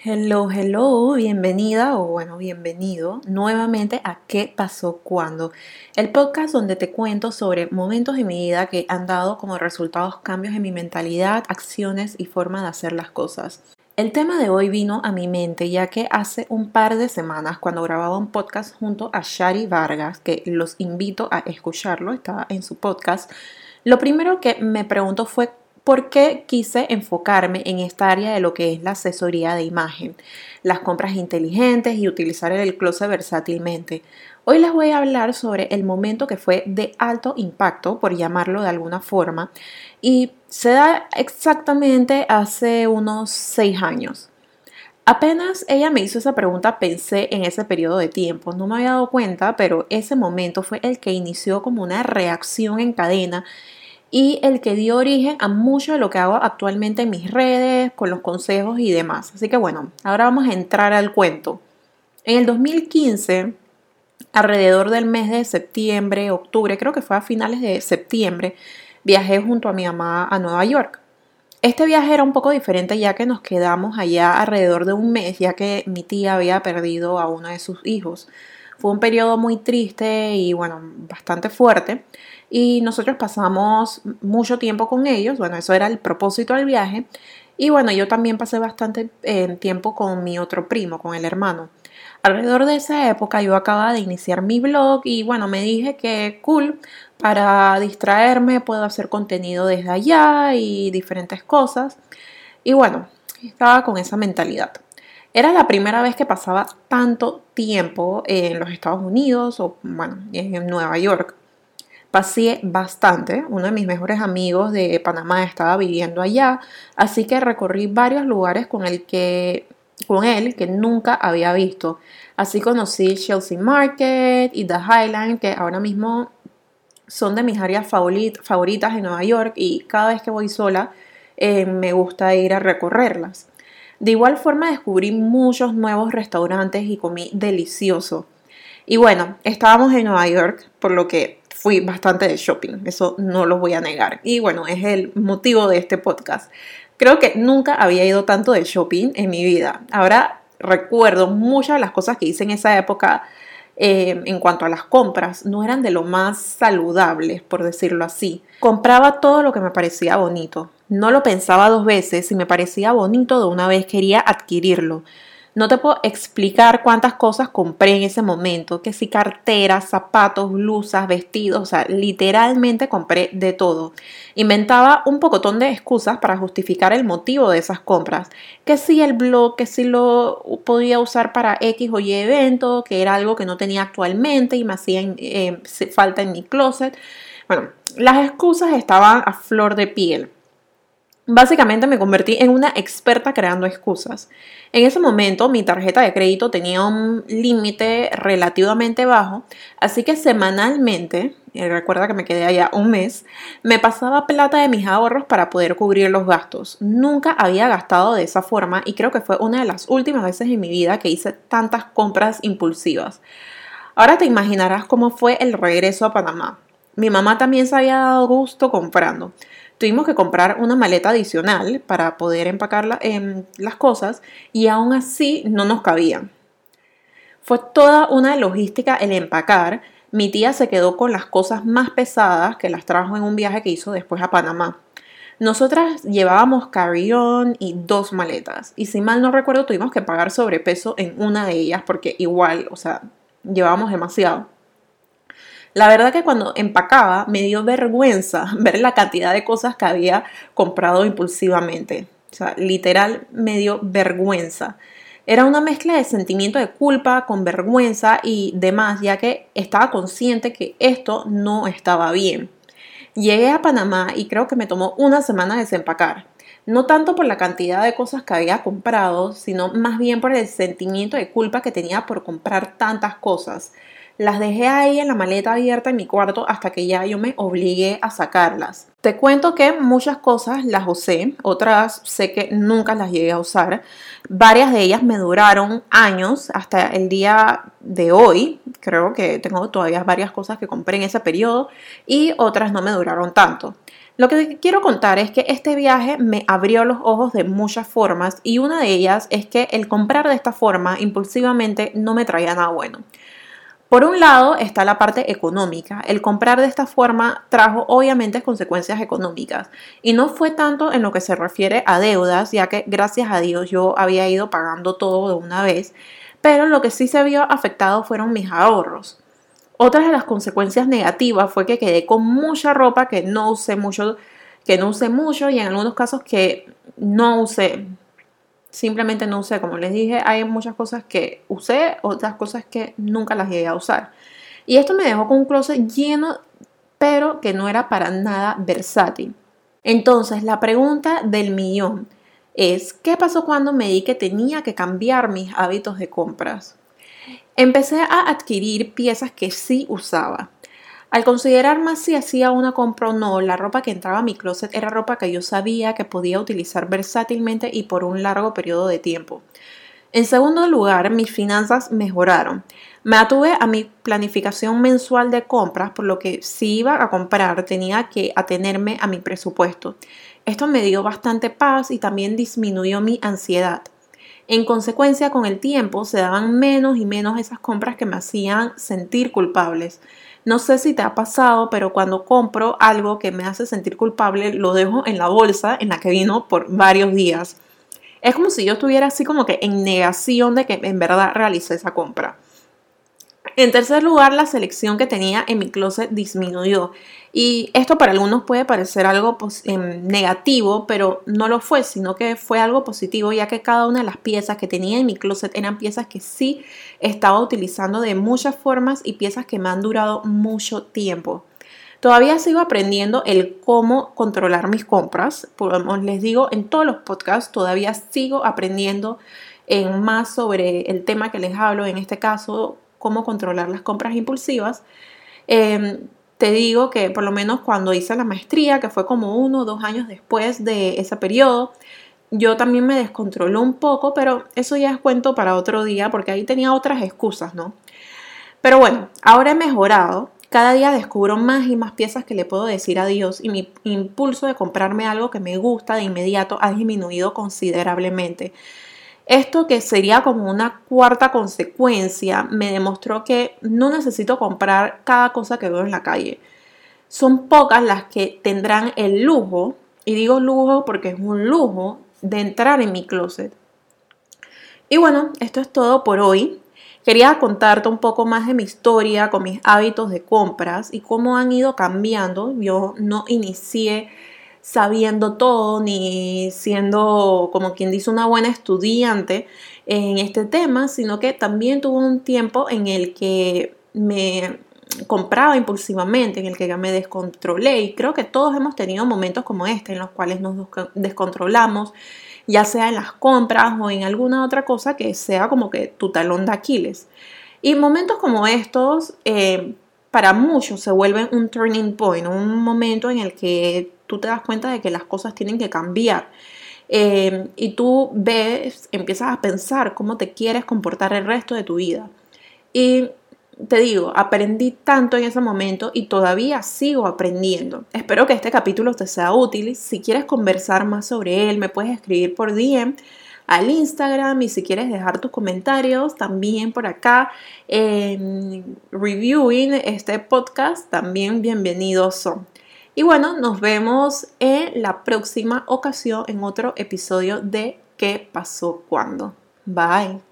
Hello, hello, bienvenida o bueno, bienvenido nuevamente a ¿Qué pasó cuando? El podcast donde te cuento sobre momentos de mi vida que han dado como resultados cambios en mi mentalidad, acciones y forma de hacer las cosas. El tema de hoy vino a mi mente ya que hace un par de semanas cuando grababa un podcast junto a Shari Vargas, que los invito a escucharlo, estaba en su podcast, lo primero que me preguntó fue ¿Por qué quise enfocarme en esta área de lo que es la asesoría de imagen, las compras inteligentes y utilizar el closet versátilmente? Hoy les voy a hablar sobre el momento que fue de alto impacto, por llamarlo de alguna forma, y se da exactamente hace unos seis años. Apenas ella me hizo esa pregunta, pensé en ese periodo de tiempo. No me había dado cuenta, pero ese momento fue el que inició como una reacción en cadena y el que dio origen a mucho de lo que hago actualmente en mis redes, con los consejos y demás. Así que bueno, ahora vamos a entrar al cuento. En el 2015, alrededor del mes de septiembre, octubre, creo que fue a finales de septiembre, viajé junto a mi mamá a Nueva York. Este viaje era un poco diferente ya que nos quedamos allá alrededor de un mes, ya que mi tía había perdido a uno de sus hijos. Fue un periodo muy triste y bueno, bastante fuerte y nosotros pasamos mucho tiempo con ellos, bueno, eso era el propósito del viaje y bueno, yo también pasé bastante eh, tiempo con mi otro primo, con el hermano. Alrededor de esa época yo acababa de iniciar mi blog y bueno, me dije que cool, para distraerme puedo hacer contenido desde allá y diferentes cosas. Y bueno, estaba con esa mentalidad. Era la primera vez que pasaba tanto tiempo en los Estados Unidos o bueno, en Nueva York. Pasé bastante, uno de mis mejores amigos de Panamá estaba viviendo allá, así que recorrí varios lugares con que con él que nunca había visto. Así conocí Chelsea Market y The Highline, que ahora mismo son de mis áreas favoritas en Nueva York y cada vez que voy sola eh, me gusta ir a recorrerlas. De igual forma descubrí muchos nuevos restaurantes y comí delicioso. Y bueno, estábamos en Nueva York, por lo que fui bastante de shopping, eso no lo voy a negar. Y bueno, es el motivo de este podcast. Creo que nunca había ido tanto de shopping en mi vida. Ahora recuerdo muchas de las cosas que hice en esa época eh, en cuanto a las compras, no eran de lo más saludables, por decirlo así. Compraba todo lo que me parecía bonito. No lo pensaba dos veces, si me parecía bonito de una vez quería adquirirlo. No te puedo explicar cuántas cosas compré en ese momento, que si carteras, zapatos, blusas, vestidos, o sea, literalmente compré de todo. Inventaba un pocotón de excusas para justificar el motivo de esas compras, que si el blog, que si lo podía usar para X o Y evento, que era algo que no tenía actualmente y me hacía eh, falta en mi closet. Bueno, las excusas estaban a flor de piel. Básicamente me convertí en una experta creando excusas. En ese momento mi tarjeta de crédito tenía un límite relativamente bajo, así que semanalmente, y recuerda que me quedé allá un mes, me pasaba plata de mis ahorros para poder cubrir los gastos. Nunca había gastado de esa forma y creo que fue una de las últimas veces en mi vida que hice tantas compras impulsivas. Ahora te imaginarás cómo fue el regreso a Panamá. Mi mamá también se había dado gusto comprando. Tuvimos que comprar una maleta adicional para poder empacar em, las cosas y aún así no nos cabían. Fue toda una logística el empacar. Mi tía se quedó con las cosas más pesadas que las trajo en un viaje que hizo después a Panamá. Nosotras llevábamos carry-on y dos maletas. Y si mal no recuerdo, tuvimos que pagar sobrepeso en una de ellas porque igual, o sea, llevábamos demasiado. La verdad que cuando empacaba me dio vergüenza ver la cantidad de cosas que había comprado impulsivamente. O sea, literal me dio vergüenza. Era una mezcla de sentimiento de culpa con vergüenza y demás, ya que estaba consciente que esto no estaba bien. Llegué a Panamá y creo que me tomó una semana desempacar. No tanto por la cantidad de cosas que había comprado, sino más bien por el sentimiento de culpa que tenía por comprar tantas cosas. Las dejé ahí en la maleta abierta en mi cuarto hasta que ya yo me obligué a sacarlas. Te cuento que muchas cosas las usé, otras sé que nunca las llegué a usar. Varias de ellas me duraron años hasta el día de hoy. Creo que tengo todavía varias cosas que compré en ese periodo y otras no me duraron tanto. Lo que quiero contar es que este viaje me abrió los ojos de muchas formas y una de ellas es que el comprar de esta forma impulsivamente no me traía nada bueno. Por un lado está la parte económica. El comprar de esta forma trajo obviamente consecuencias económicas y no fue tanto en lo que se refiere a deudas, ya que gracias a Dios yo había ido pagando todo de una vez, pero lo que sí se vio afectado fueron mis ahorros. Otra de las consecuencias negativas fue que quedé con mucha ropa que no usé mucho, que no usé mucho y en algunos casos que no usé. Simplemente no usé, como les dije, hay muchas cosas que usé, otras cosas que nunca las llegué a usar. Y esto me dejó con un closet lleno, pero que no era para nada versátil. Entonces, la pregunta del millón es, ¿qué pasó cuando me di que tenía que cambiar mis hábitos de compras? Empecé a adquirir piezas que sí usaba. Al considerar más si hacía una compra o no, la ropa que entraba a mi closet era ropa que yo sabía que podía utilizar versátilmente y por un largo periodo de tiempo. En segundo lugar, mis finanzas mejoraron. Me atuve a mi planificación mensual de compras, por lo que si iba a comprar tenía que atenerme a mi presupuesto. Esto me dio bastante paz y también disminuyó mi ansiedad. En consecuencia, con el tiempo se daban menos y menos esas compras que me hacían sentir culpables. No sé si te ha pasado, pero cuando compro algo que me hace sentir culpable, lo dejo en la bolsa en la que vino por varios días. Es como si yo estuviera así como que en negación de que en verdad realicé esa compra. En tercer lugar, la selección que tenía en mi closet disminuyó. Y esto para algunos puede parecer algo em, negativo, pero no lo fue, sino que fue algo positivo, ya que cada una de las piezas que tenía en mi closet eran piezas que sí estaba utilizando de muchas formas y piezas que me han durado mucho tiempo. Todavía sigo aprendiendo el cómo controlar mis compras. Como les digo, en todos los podcasts todavía sigo aprendiendo en más sobre el tema que les hablo, en este caso, cómo controlar las compras impulsivas. Em, te digo que por lo menos cuando hice la maestría, que fue como uno o dos años después de ese periodo, yo también me descontroló un poco, pero eso ya es cuento para otro día, porque ahí tenía otras excusas, ¿no? Pero bueno, ahora he mejorado. Cada día descubro más y más piezas que le puedo decir adiós y mi impulso de comprarme algo que me gusta de inmediato ha disminuido considerablemente. Esto que sería como una cuarta consecuencia me demostró que no necesito comprar cada cosa que veo en la calle. Son pocas las que tendrán el lujo, y digo lujo porque es un lujo, de entrar en mi closet. Y bueno, esto es todo por hoy. Quería contarte un poco más de mi historia con mis hábitos de compras y cómo han ido cambiando. Yo no inicié sabiendo todo ni siendo como quien dice una buena estudiante en este tema, sino que también tuve un tiempo en el que me compraba impulsivamente, en el que ya me descontrolé y creo que todos hemos tenido momentos como este en los cuales nos descontrolamos, ya sea en las compras o en alguna otra cosa que sea como que tu talón de Aquiles. Y momentos como estos eh, para muchos se vuelven un turning point, un momento en el que tú te das cuenta de que las cosas tienen que cambiar. Eh, y tú ves, empiezas a pensar cómo te quieres comportar el resto de tu vida. Y te digo, aprendí tanto en ese momento y todavía sigo aprendiendo. Espero que este capítulo te sea útil. Si quieres conversar más sobre él, me puedes escribir por DM al Instagram y si quieres dejar tus comentarios también por acá en reviewing este podcast, también bienvenidos son. Y bueno, nos vemos en la próxima ocasión en otro episodio de ¿Qué pasó cuando? Bye.